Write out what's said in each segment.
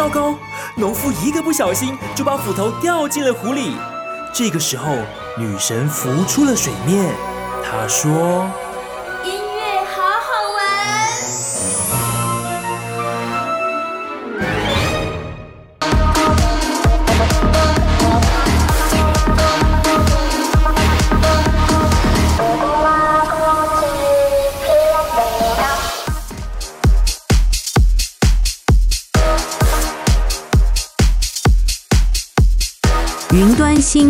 糟糕！农夫一个不小心就把斧头掉进了湖里。这个时候，女神浮出了水面。她说。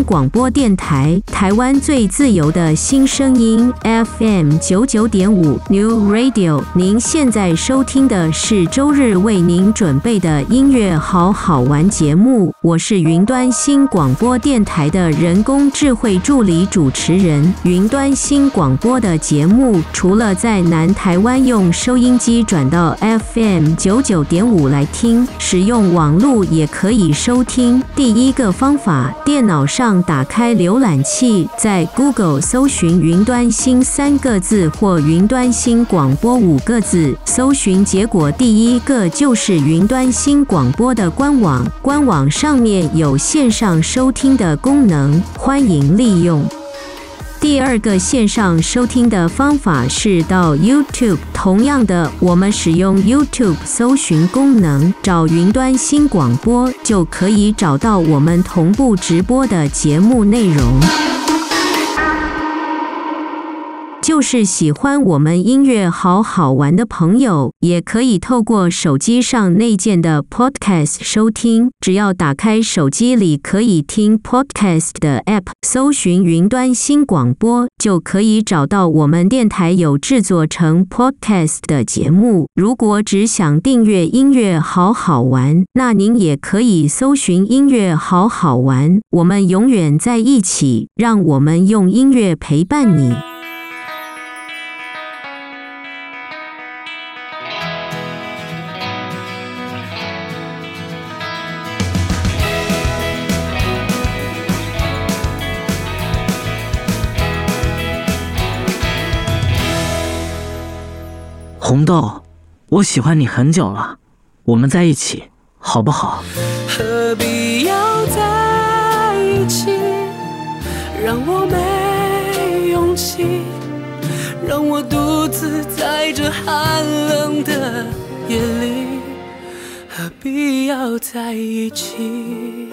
广播电台，台湾最自由的新声音，FM 九九点五 New Radio。您现在收听的是周日为您准备的音乐好好玩节目，我是云端新广播电台的人工智慧助理主持人。云端新广播的节目，除了在南台湾用收音机转到 FM 九九点五来听，使用网络也可以收听。第一个方法。电脑上打开浏览器，在 Google 搜寻“云端新”三个字或“云端新广播”五个字，搜寻结果第一个就是云端新广播的官网。官网上面有线上收听的功能，欢迎利用。第二个线上收听的方法是到 YouTube，同样的，我们使用 YouTube 搜寻功能，找云端新广播，就可以找到我们同步直播的节目内容。就是喜欢我们音乐好好玩的朋友，也可以透过手机上内建的 Podcast 收听。只要打开手机里可以听 Podcast 的 App，搜寻“云端新广播”，就可以找到我们电台有制作成 Podcast 的节目。如果只想订阅音乐好好玩，那您也可以搜寻“音乐好好玩”。我们永远在一起，让我们用音乐陪伴你。红豆，我喜欢你很久了，我们在一起好不好？何必要在一起？让我没勇气，让我独自在这寒冷的夜里。何必要在一起？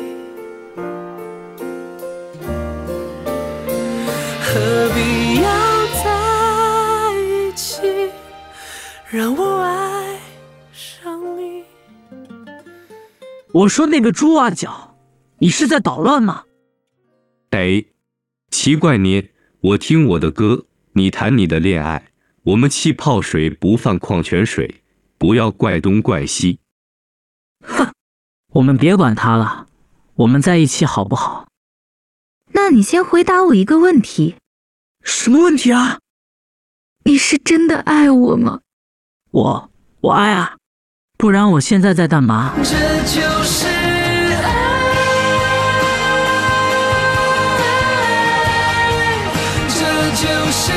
何必让我爱上你。我说那个猪啊脚，你是在捣乱吗？哎，奇怪你，我听我的歌，你谈你的恋爱，我们气泡水不放矿泉水，不要怪东怪西。哼，我们别管他了，我们在一起好不好？那你先回答我一个问题。什么问题啊？你是真的爱我吗？我我爱啊，不然我现在在干嘛？这就是爱，这就是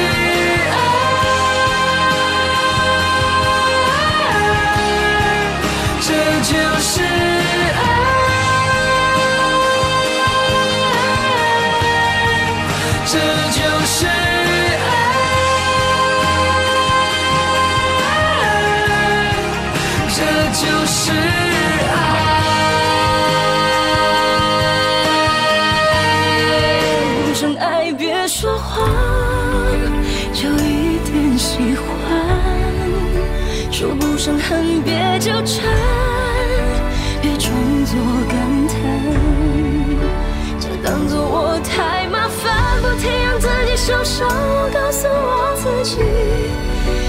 让自己受伤。我告诉我自己，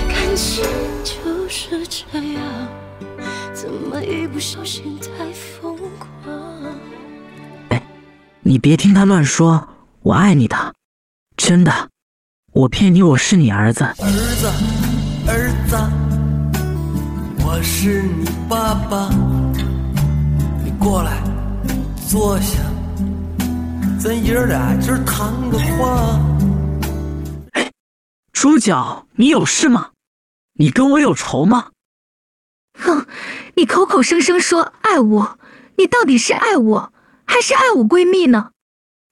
感情就是这样。怎么一不小心太疯狂？哎，你别听他乱说，我爱你的，真的，我骗你，我是你儿子。儿子，儿子，我是你爸爸，你过来坐下，咱爷俩今儿谈个话。哎，猪脚，你有事吗？你跟我有仇吗？哼，你口口声声说爱我，你到底是爱我，还是爱我闺蜜呢？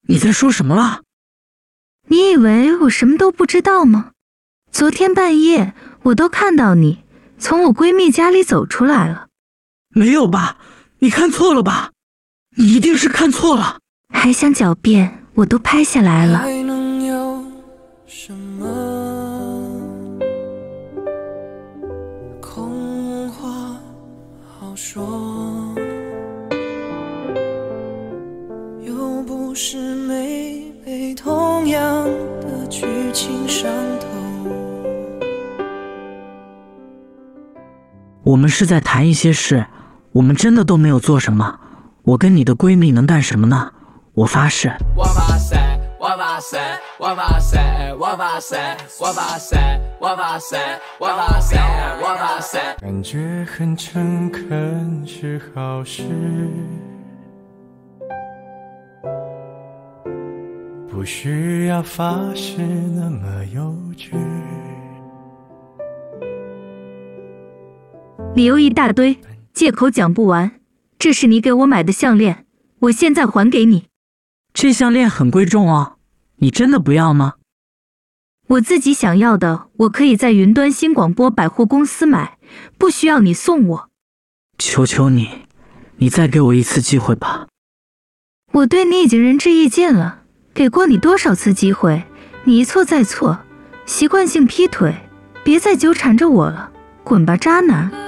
你在说什么了？你以为我什么都不知道吗？昨天半夜我都看到你从我闺蜜家里走出来了。没有吧？你看错了吧？你一定是看错了。还想狡辩，我都拍下来了。们是在谈一些事，我们真的都没有做什么。我跟你的闺蜜能干什么呢？我发誓。我发誓，我发誓，我发誓，我发誓，我发誓，我发誓，我发誓，我发誓。感觉很诚恳是好事，不需要发誓那么幼稚。理由一大堆，借口讲不完。这是你给我买的项链，我现在还给你。这项链很贵重哦，你真的不要吗？我自己想要的，我可以在云端新广播百货公司买，不需要你送我。求求你，你再给我一次机会吧。我对你已经仁至义尽了，给过你多少次机会，你一错再错，习惯性劈腿，别再纠缠着我了，滚吧，渣男！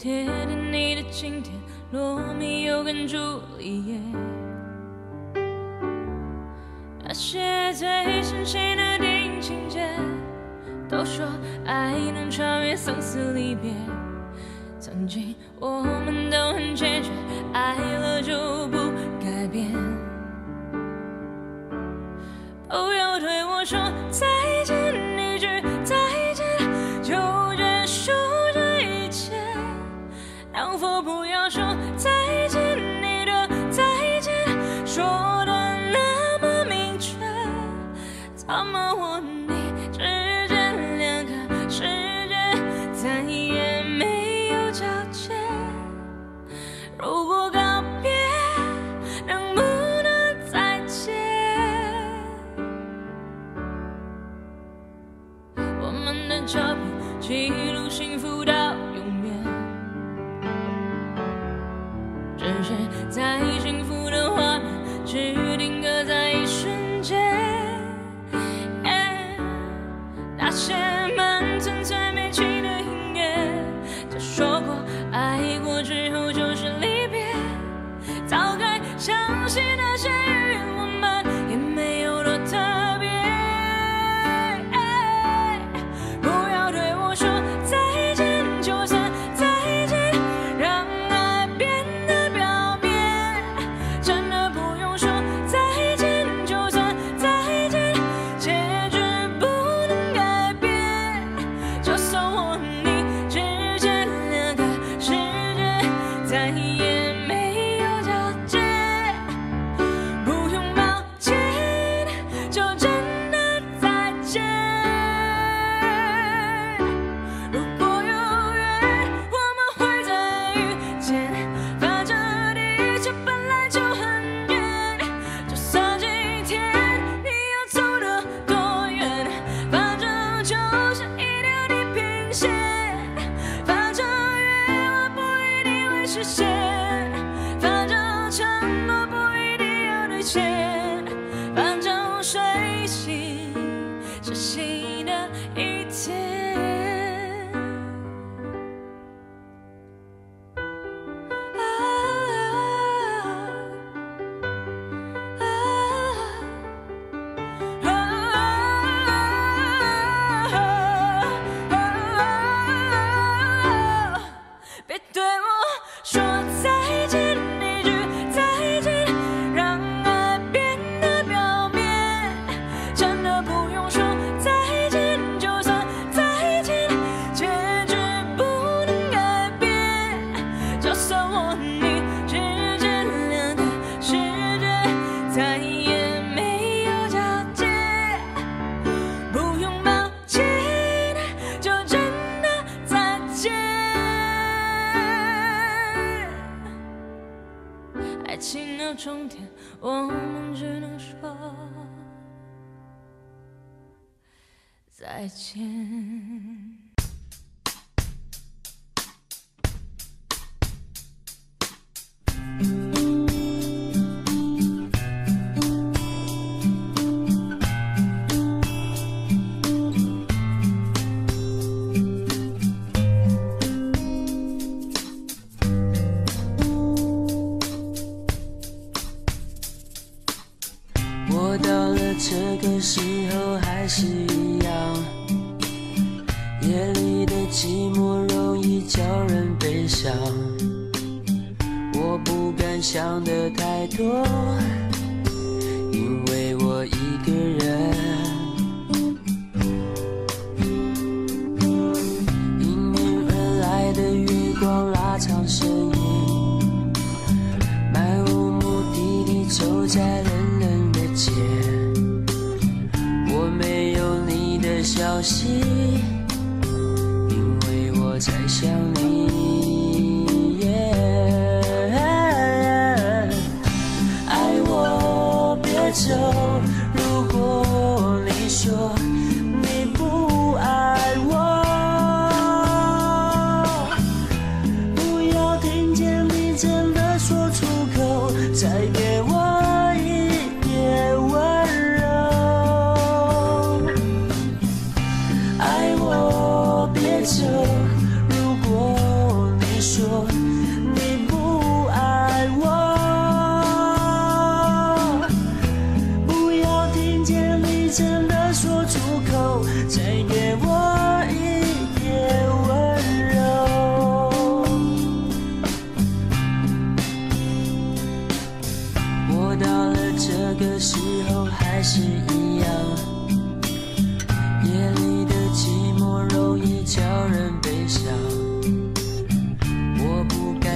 铁典里的情节，罗密欧跟朱丽叶，那些最深情的电影情节，都说爱能超越生死离别。曾经我们都很坚决，爱了就不改变。不要对我说再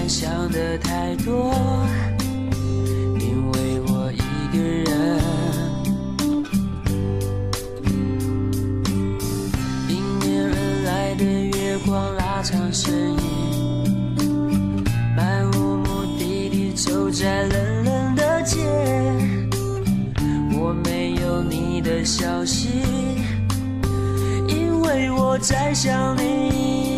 想的太多因为我一个人迎面而来的月光拉长身影漫无目的地走在冷冷的街我没有你的消息因为我在想你。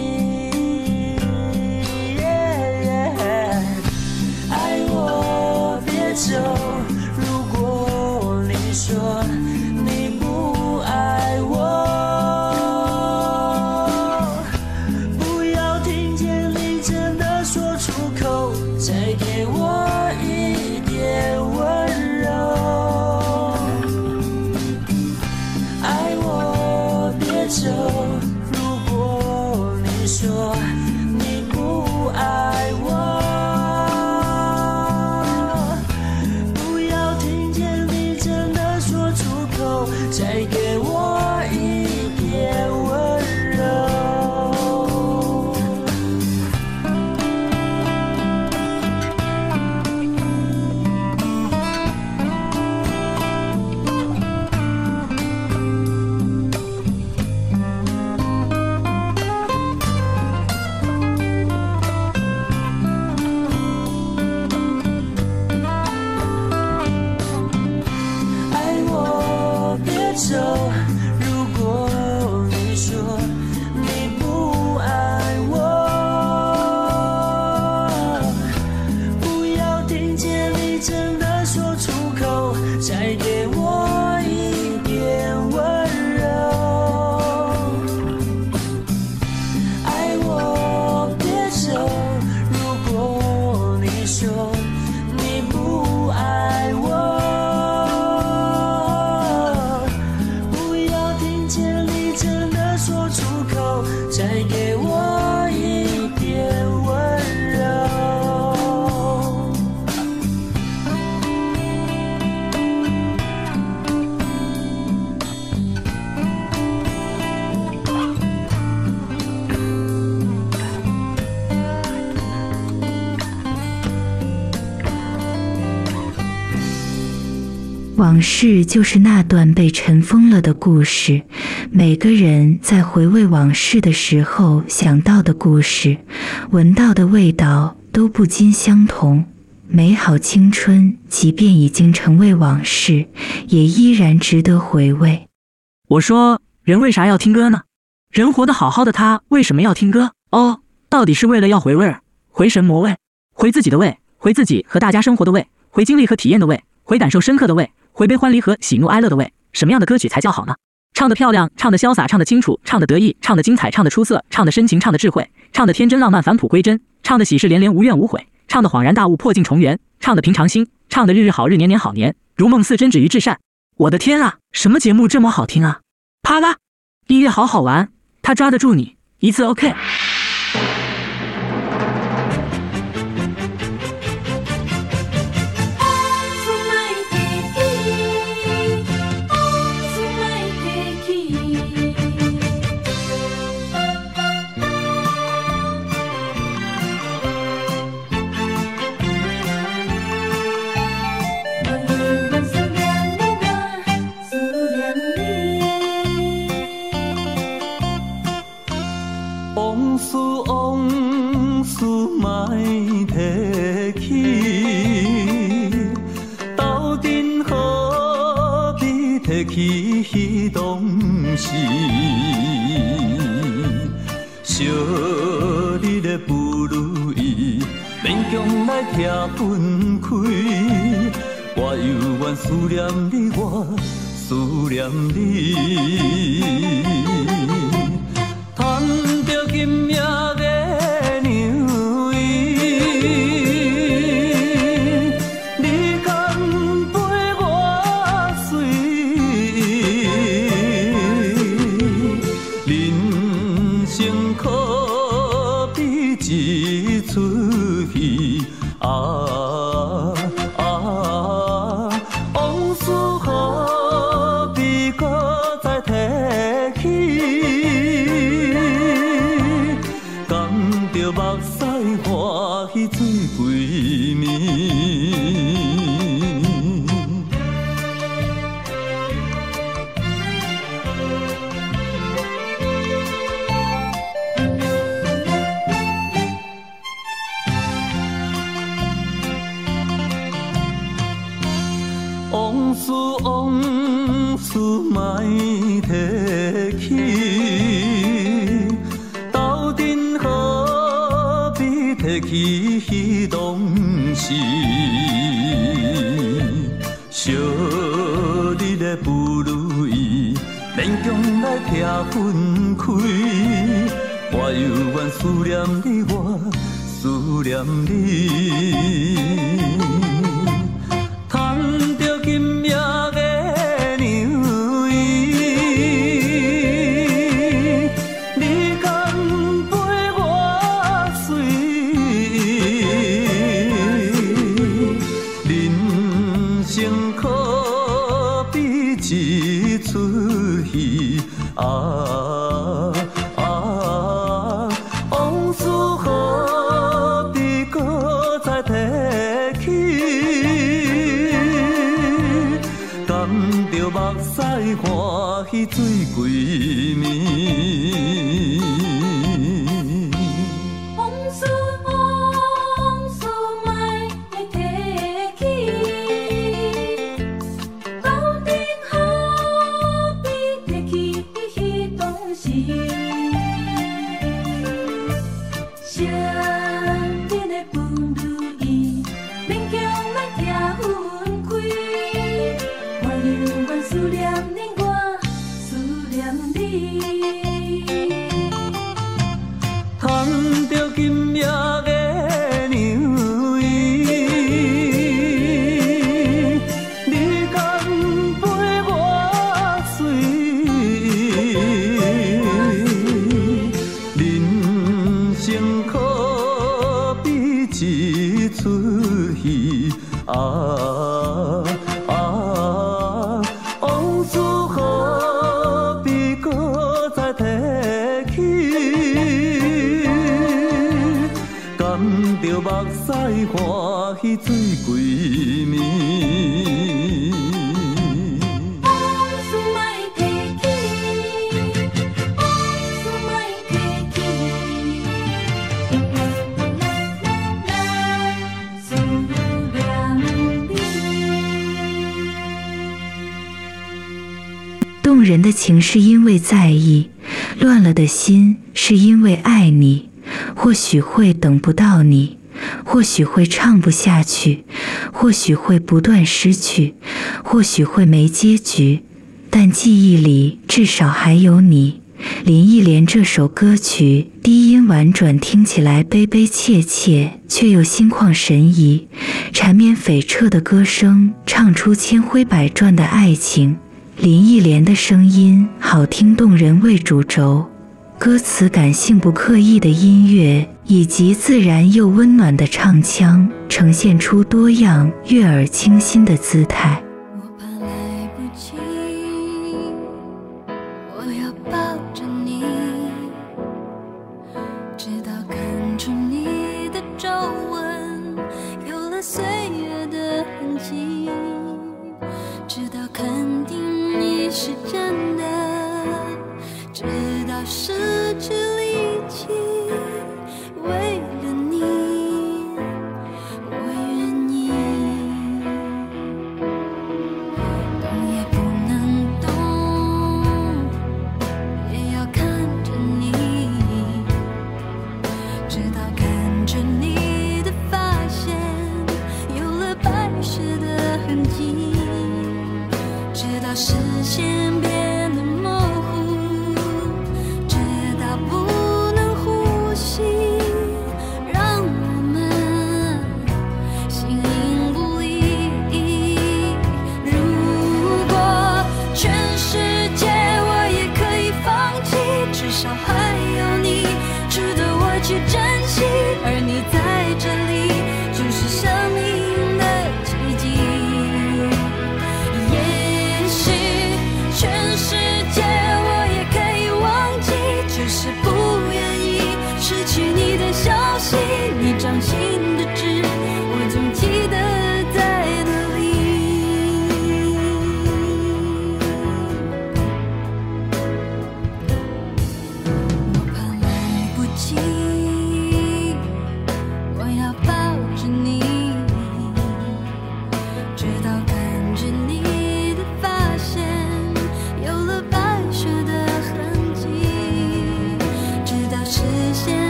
事就是那段被尘封了的故事，每个人在回味往事的时候想到的故事，闻到的味道都不尽相同。美好青春，即便已经成为往事，也依然值得回味。我说，人为啥要听歌呢？人活得好好的，他为什么要听歌？哦，到底是为了要回味儿，回神魔味，回自己的味，回自己和大家生活的味，回经历和体验的味，回感受深刻的味，回悲欢离合、喜怒哀乐的味。什么样的歌曲才叫好呢？唱得漂亮，唱得潇洒，唱得清楚，唱得得意，唱得精彩，唱得出色，唱得深情，唱得智慧，唱得天真浪漫，返璞归真，唱得喜事连连，无怨无悔，唱得恍然大悟，破镜重圆，唱得平常心，唱得日日好日，年年好年，如梦似真，止于至善。我的天啊，什么节目这么好听啊？啪啦，音乐好好玩，他抓得住你，一次 OK。思莫提起，斗阵何必提起彼当时，小你的不如意，勉强来拆分开，我犹原思念你，我思念你。动人的情是因为在意乱了的心是因为爱你或许会等不到你。或许会唱不下去，或许会不断失去，或许会没结局，但记忆里至少还有你。林忆莲这首歌曲低音婉转，听起来悲悲切切，却又心旷神怡。缠绵悱恻的歌声，唱出千回百转的爱情。林忆莲的声音好听动人为主轴，歌词感性不刻意的音乐，以及自然又温暖的唱腔，呈现出多样悦耳清新的姿态。失去力气，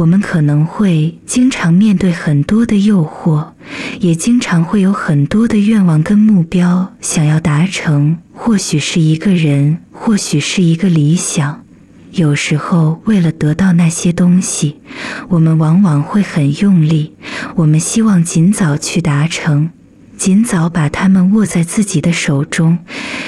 我们可能会经常面对很多的诱惑，也经常会有很多的愿望跟目标想要达成，或许是一个人，或许是一个理想。有时候，为了得到那些东西，我们往往会很用力，我们希望尽早去达成。尽早把它们握在自己的手中，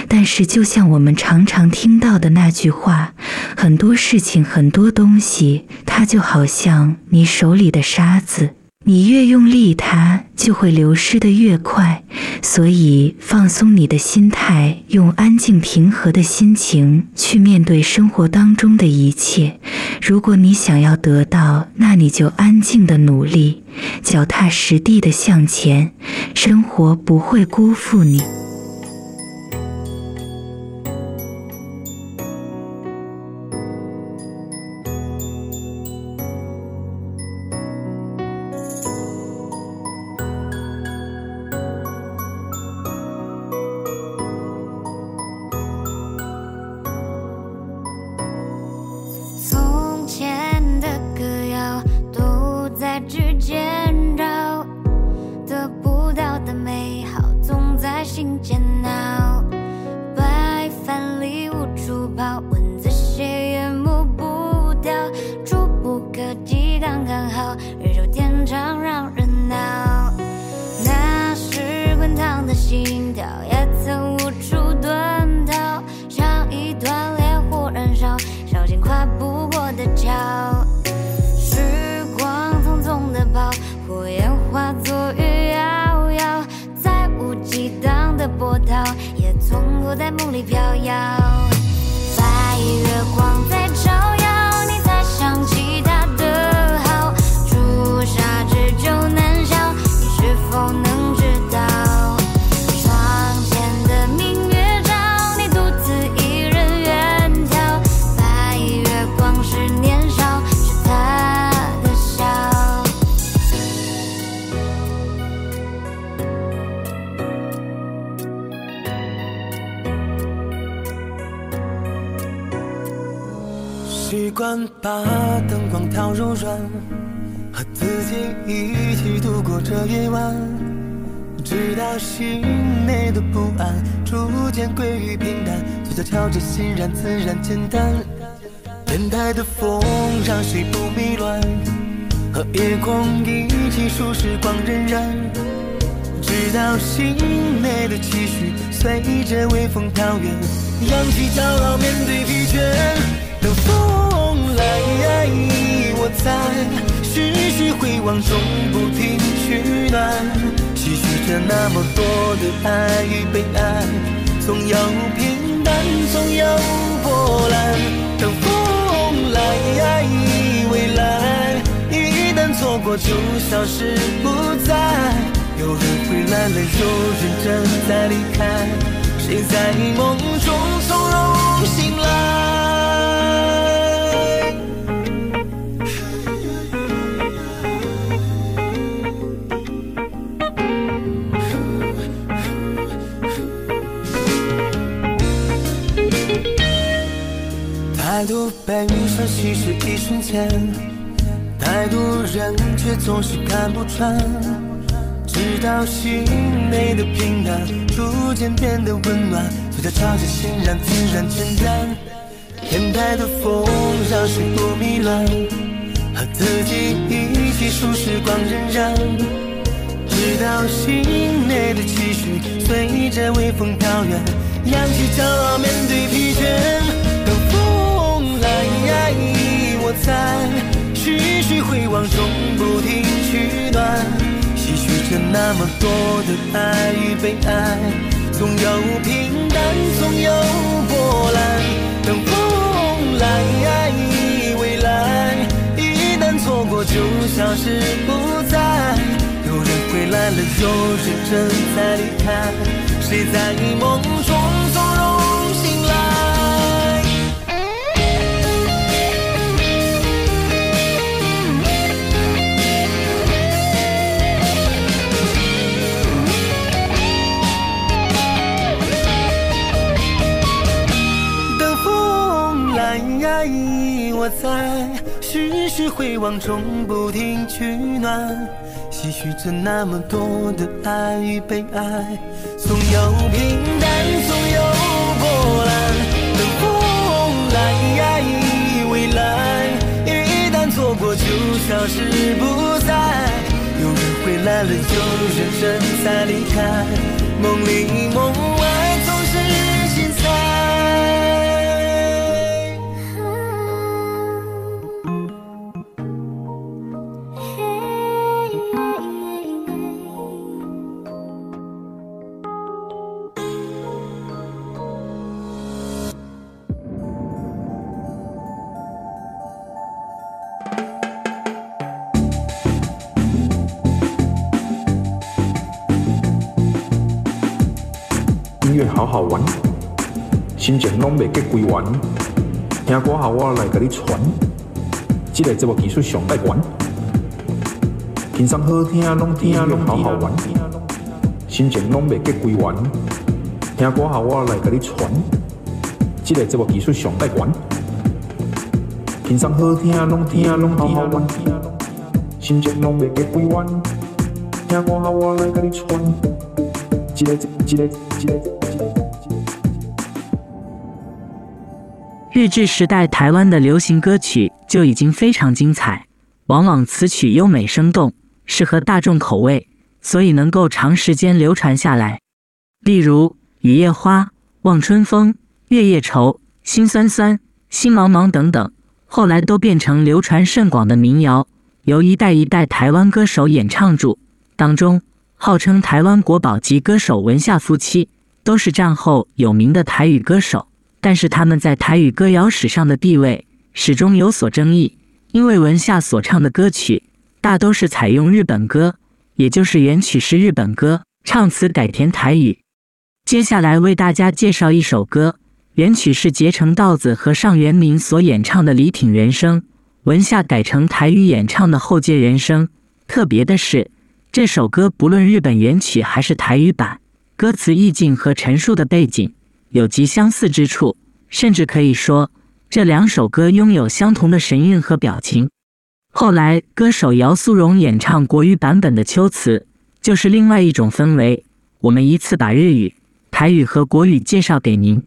但是就像我们常常听到的那句话，很多事情、很多东西，它就好像你手里的沙子。你越用力，它就会流失的越快。所以，放松你的心态，用安静平和的心情去面对生活当中的一切。如果你想要得到，那你就安静的努力，脚踏实地的向前，生活不会辜负你。把灯光调柔软，和自己一起度过这夜晚，直到心内的不安逐渐归于平淡，嘴角翘着欣然自然简单。天台的风让谁不迷乱，和夜空一起数时光荏苒，直到心内的期许随着微风飘远，扬起骄傲面对疲倦，等风。我在徐徐回望中不停取暖，唏嘘着那么多的爱与被爱，总有平淡，总有波澜。等风来，未来一旦错过就消失不再。有人回来了，有人正在离开，谁在梦中从容醒来？太多悲伤其实一瞬间，太多人却总是看不穿，直到心内的平淡逐渐变得温暖，嘴角翘着欣然自然简单。天台的风让谁不迷乱，和自己一起数时光荏苒，直到心内的期许随着微风飘远，扬起骄傲面对疲倦。在徐徐回望中不停取暖，唏嘘着那么多的爱与被爱，总有平淡，总有波澜。等风来，未来一旦错过就消失不再。有人回来了，有人正在离开，谁在梦中？我在徐只是回望中不停取暖，唏嘘着那么多的爱与被爱，总有平淡，总有波澜，等风来，未来一旦错过就消失不再，有人回来了，有人人在离开，梦里梦外。好好玩，心情拢未结归完，听歌好我来甲你传，这个节目技术上带悬，轻松好听拢听拢好好玩，心情拢未结归完，听歌好我来甲你传，这个节目技术上带悬，轻松好听拢听拢好好玩，心情拢未结归完，听歌好我来甲你传，这个这个这个。日治时代台湾的流行歌曲就已经非常精彩，往往词曲优美生动，适合大众口味，所以能够长时间流传下来。例如《雨夜花》《望春风》《月夜愁》《心酸酸》《心茫茫》等等，后来都变成流传甚广的民谣，由一代一代台湾歌手演唱著。当中，号称台湾国宝级歌手文夏夫妻，都是战后有名的台语歌手。但是他们在台语歌谣史上的地位始终有所争议，因为文夏所唱的歌曲大都是采用日本歌，也就是原曲是日本歌，唱词改填台语。接下来为大家介绍一首歌，原曲是结城道子和上原明所演唱的《李挺人生》，文夏改成台语演唱的《后街人生》。特别的是，这首歌不论日本原曲还是台语版，歌词意境和陈述的背景，有极相似之处，甚至可以说这两首歌拥有相同的神韵和表情。后来，歌手姚苏荣演唱国语版本的《秋词》，就是另外一种氛围。我们依次把日语、台语和国语介绍给您。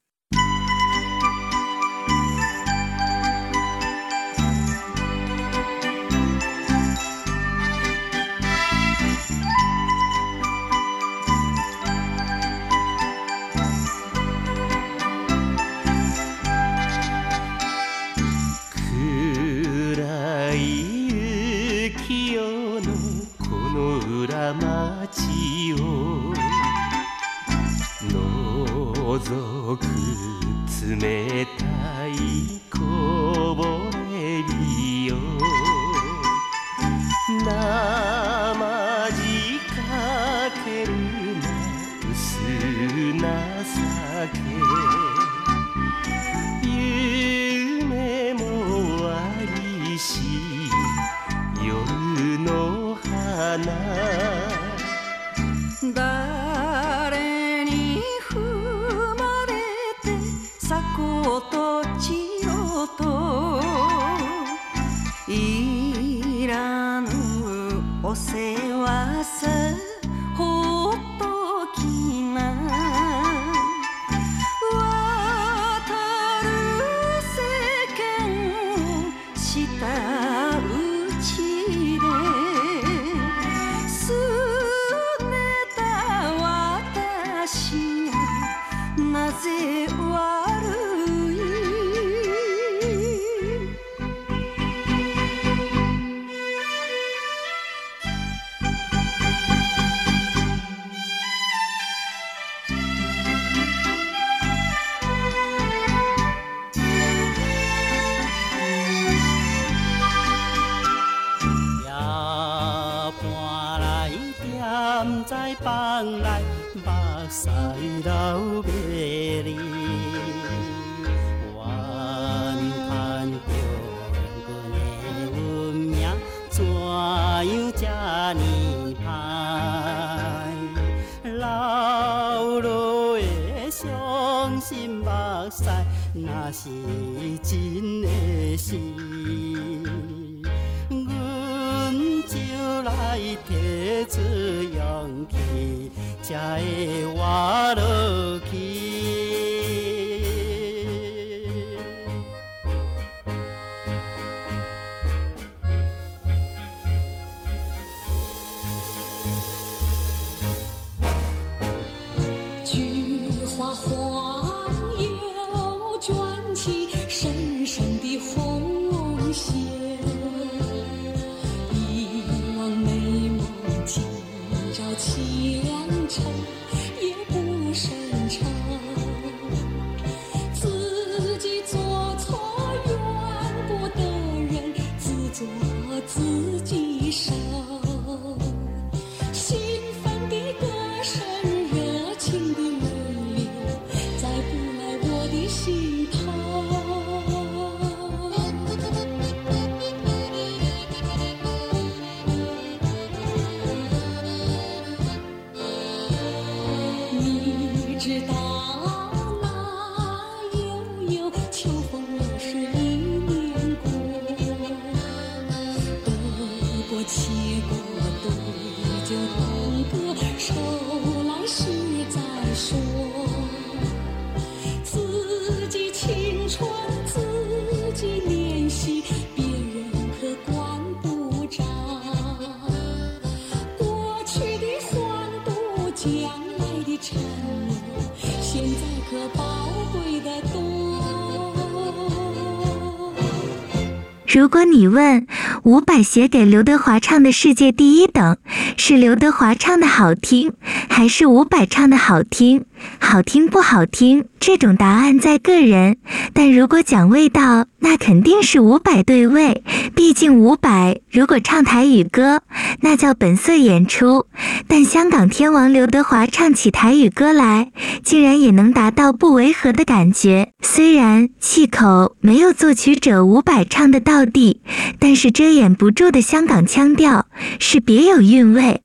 如果你问伍佰写给刘德华唱的世界第一等，是刘德华唱的好听，还是伍佰唱的好听？好听不好听？这种答案在个人。但如果讲味道，那肯定是伍佰对味。毕竟伍佰如果唱台语歌，那叫本色演出。但香港天王刘德华唱起台语歌来，竟然也能达到不违和的感觉。虽然气口没有作曲者伍佰唱的道地，但是遮掩不住的香港腔调是别有韵味。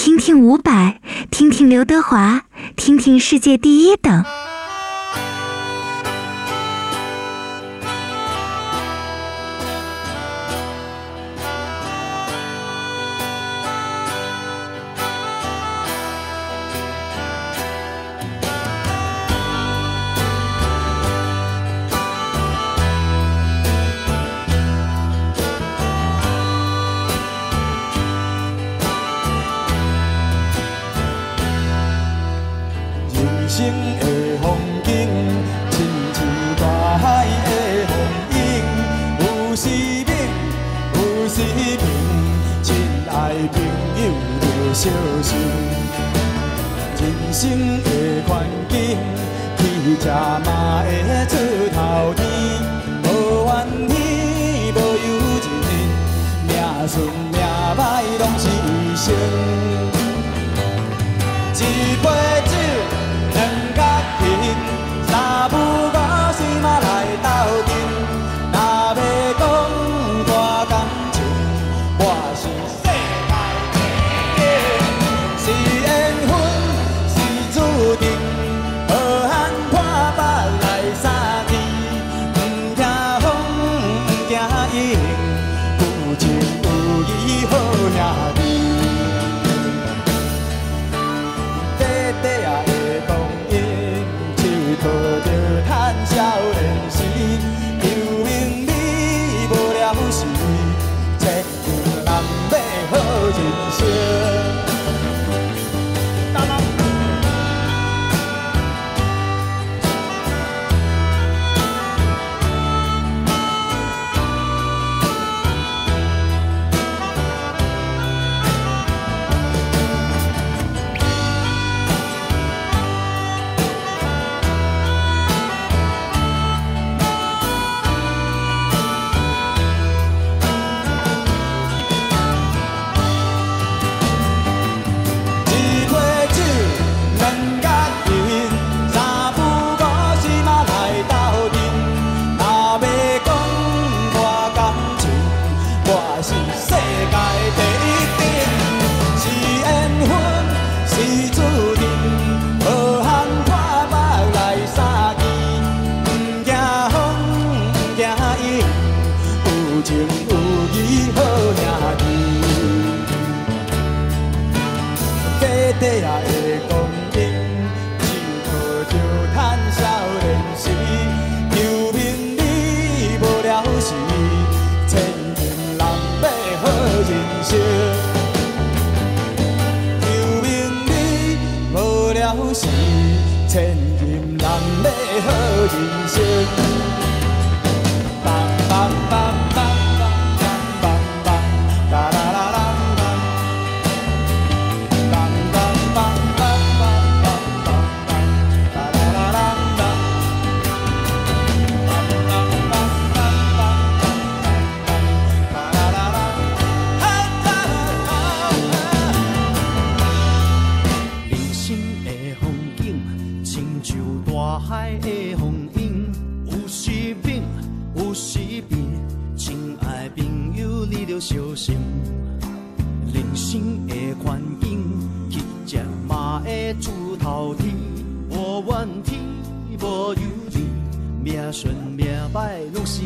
听听伍佰，听听刘德华，听听世界第一等。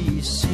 一笑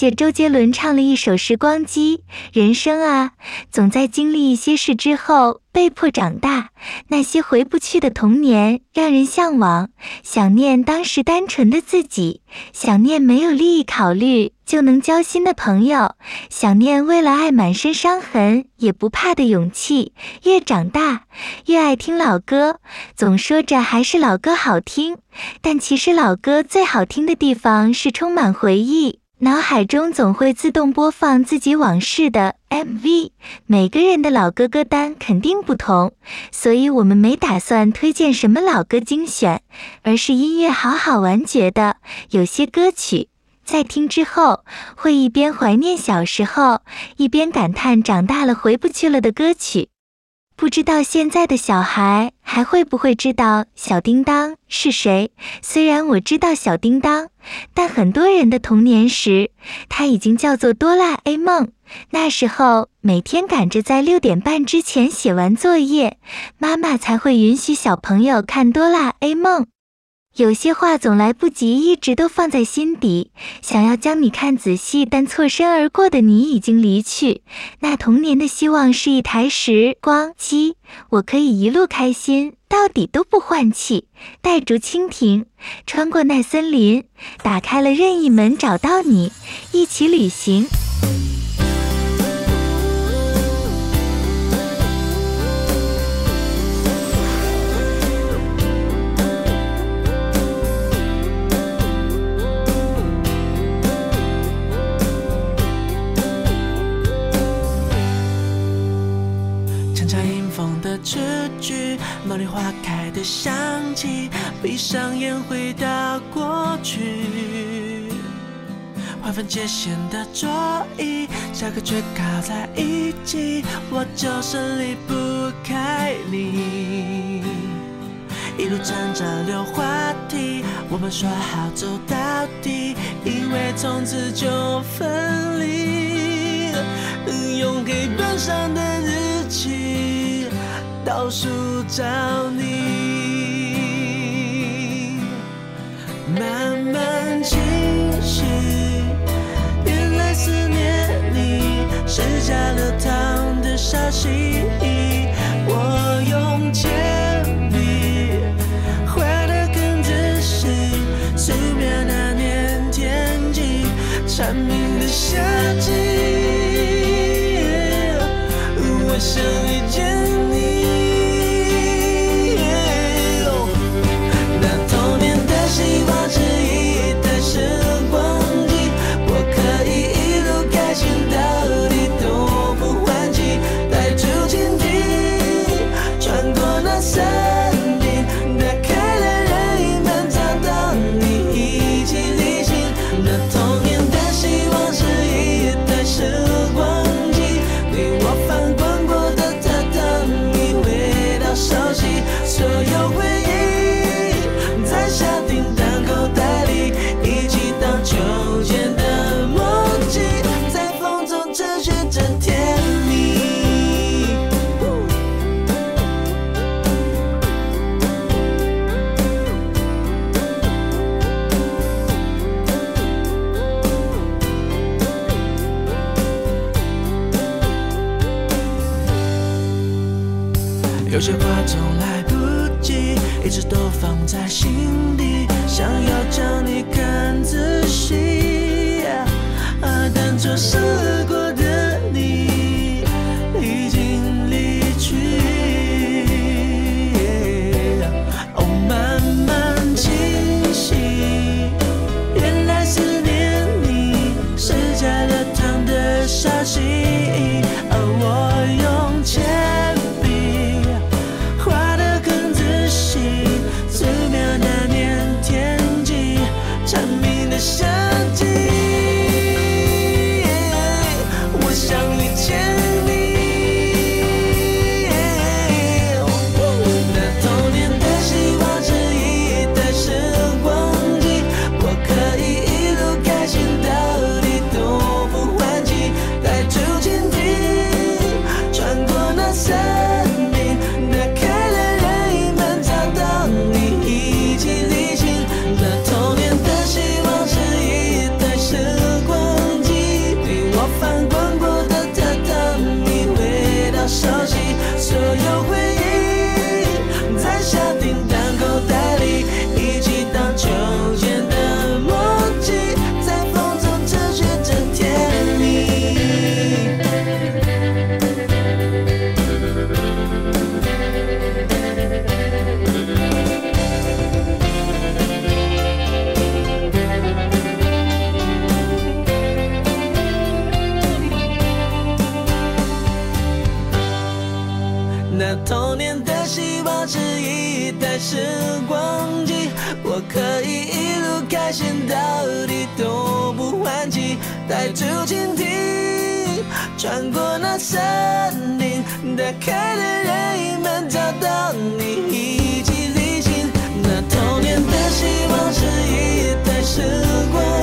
谢周杰伦唱了一首《时光机》。人生啊，总在经历一些事之后被迫长大。那些回不去的童年让人向往，想念当时单纯的自己，想念没有利益考虑就能交心的朋友，想念为了爱满身伤痕也不怕的勇气。越长大越爱听老歌，总说着还是老歌好听，但其实老歌最好听的地方是充满回忆。脑海中总会自动播放自己往事的 MV，每个人的老歌歌单肯定不同，所以我们没打算推荐什么老歌精选，而是音乐好好玩，觉得有些歌曲在听之后，会一边怀念小时候，一边感叹长大了回不去了的歌曲。不知道现在的小孩还会不会知道小叮当是谁？虽然我知道小叮当，但很多人的童年时，他已经叫做哆啦 A 梦。那时候每天赶着在六点半之前写完作业，妈妈才会允许小朋友看哆啦 A 梦。有些话总来不及，一直都放在心底，想要将你看仔细，但错身而过的你已经离去。那童年的希望是一台时光机，我可以一路开心，到底都不换气。带竹蜻蜓，穿过那森林，打开了任意门，找到你，一起旅行。的诗句茉莉花开的香气，闭上眼回到过去。划分界线的桌椅，下课却靠在一起，我就是离不开你。一路站着溜滑梯，我们说好走到底，因为从此就分离。用黑板上的日期。倒数找你，慢慢清晰。原来思念你是加了糖的消息。我用铅笔画的更仔细，素描那年天气，蝉鸣的夏季。我想有些话总来不及，一直都放在心底，想要。带住蜻蜓，穿过那森林，打开的任意门，找到你，一起旅行。那童年的希望是一代时光。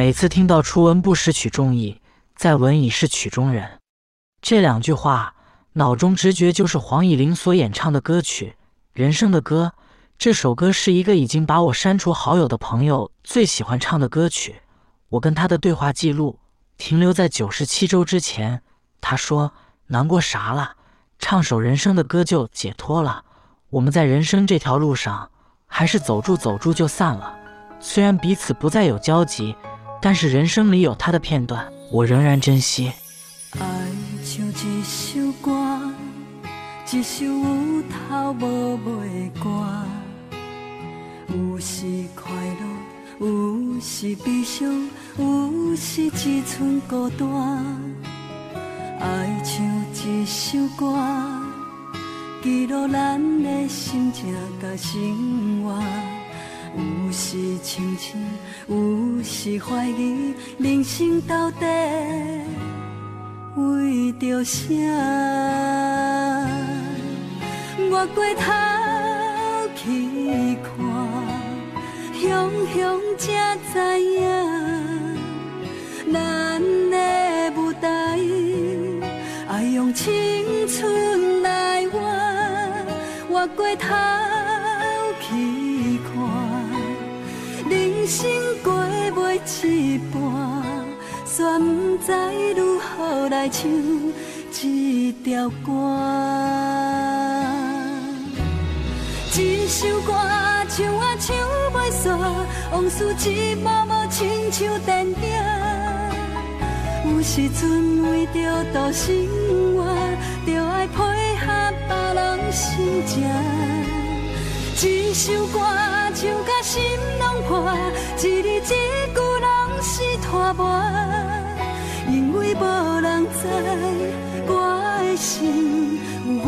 每次听到“初闻不识曲中意，再闻已是曲中人”这两句话，脑中直觉就是黄以玲所演唱的歌曲《人生的歌》。这首歌是一个已经把我删除好友的朋友最喜欢唱的歌曲。我跟他的对话记录停留在九十七周之前。他说：“难过啥了？唱首人生的歌就解脱了。我们在人生这条路上，还是走住走住就散了。虽然彼此不再有交集，但是人生里有他的片段，我仍然珍惜。”爱像一首歌，一首有头无尾的歌。有时快乐，有时悲伤，有时只剩孤单。爱像一首歌，记录咱的心情甲生活。有时清醒，有时怀疑，人生到底为着啥？我回头去看。雄雄才知影，咱的舞台爱用青春来换。我回头一半，煞不知如何来唱这条歌。一首歌唱啊唱袂煞，往事一幕幕亲像电影。有时阵为着度生活，着爱配合别人心情。一首歌唱甲心拢破，一字一句拖磨，因为无人知我的心我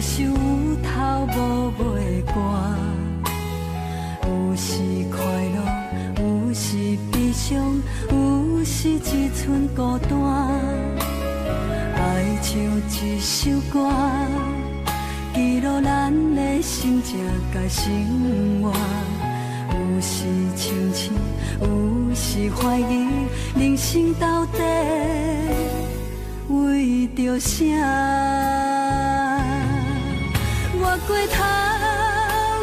一首有头无尾歌。有时快乐，有时悲伤，有时只剩孤单。爱像一首歌，记录咱的心情甲生活。有时清醒，有时怀疑，人生到底为着啥？回头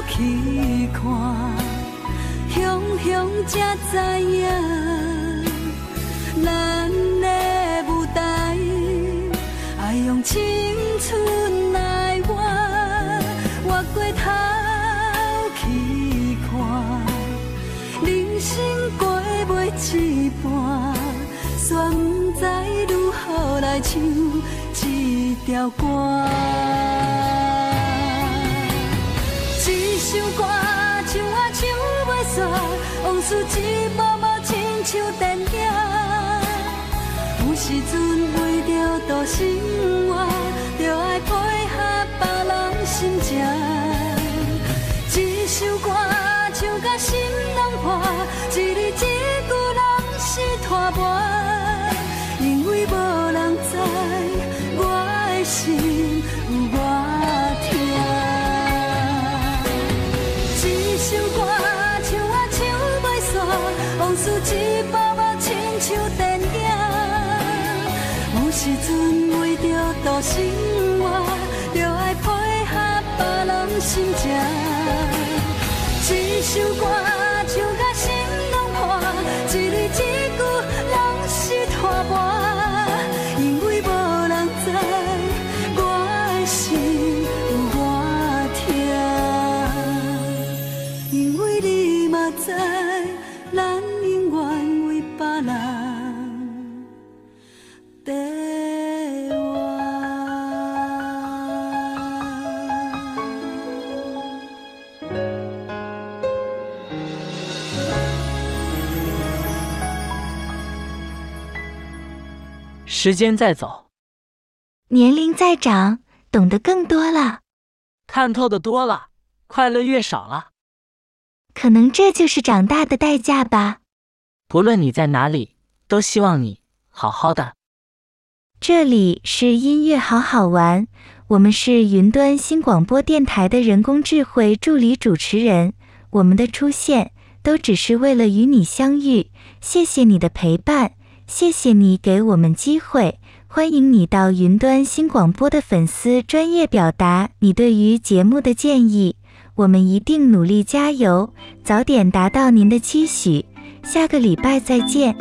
去看，雄雄才知影，咱的舞台爱用青春来换。我回头去看，人生过袂一半，煞不知如何来唱这条歌。事一幕幕亲像电影。有时阵为着度生活，着爱配合别人心情。一首歌唱到心拢破，一字时间在走，年龄在长，懂得更多了，看透的多了，快乐越少了。可能这就是长大的代价吧。不论你在哪里，都希望你好好的。这里是音乐好好玩，我们是云端新广播电台的人工智慧助理主持人。我们的出现都只是为了与你相遇。谢谢你的陪伴，谢谢你给我们机会。欢迎你到云端新广播的粉丝专业表达你对于节目的建议，我们一定努力加油，早点达到您的期许。下个礼拜再见。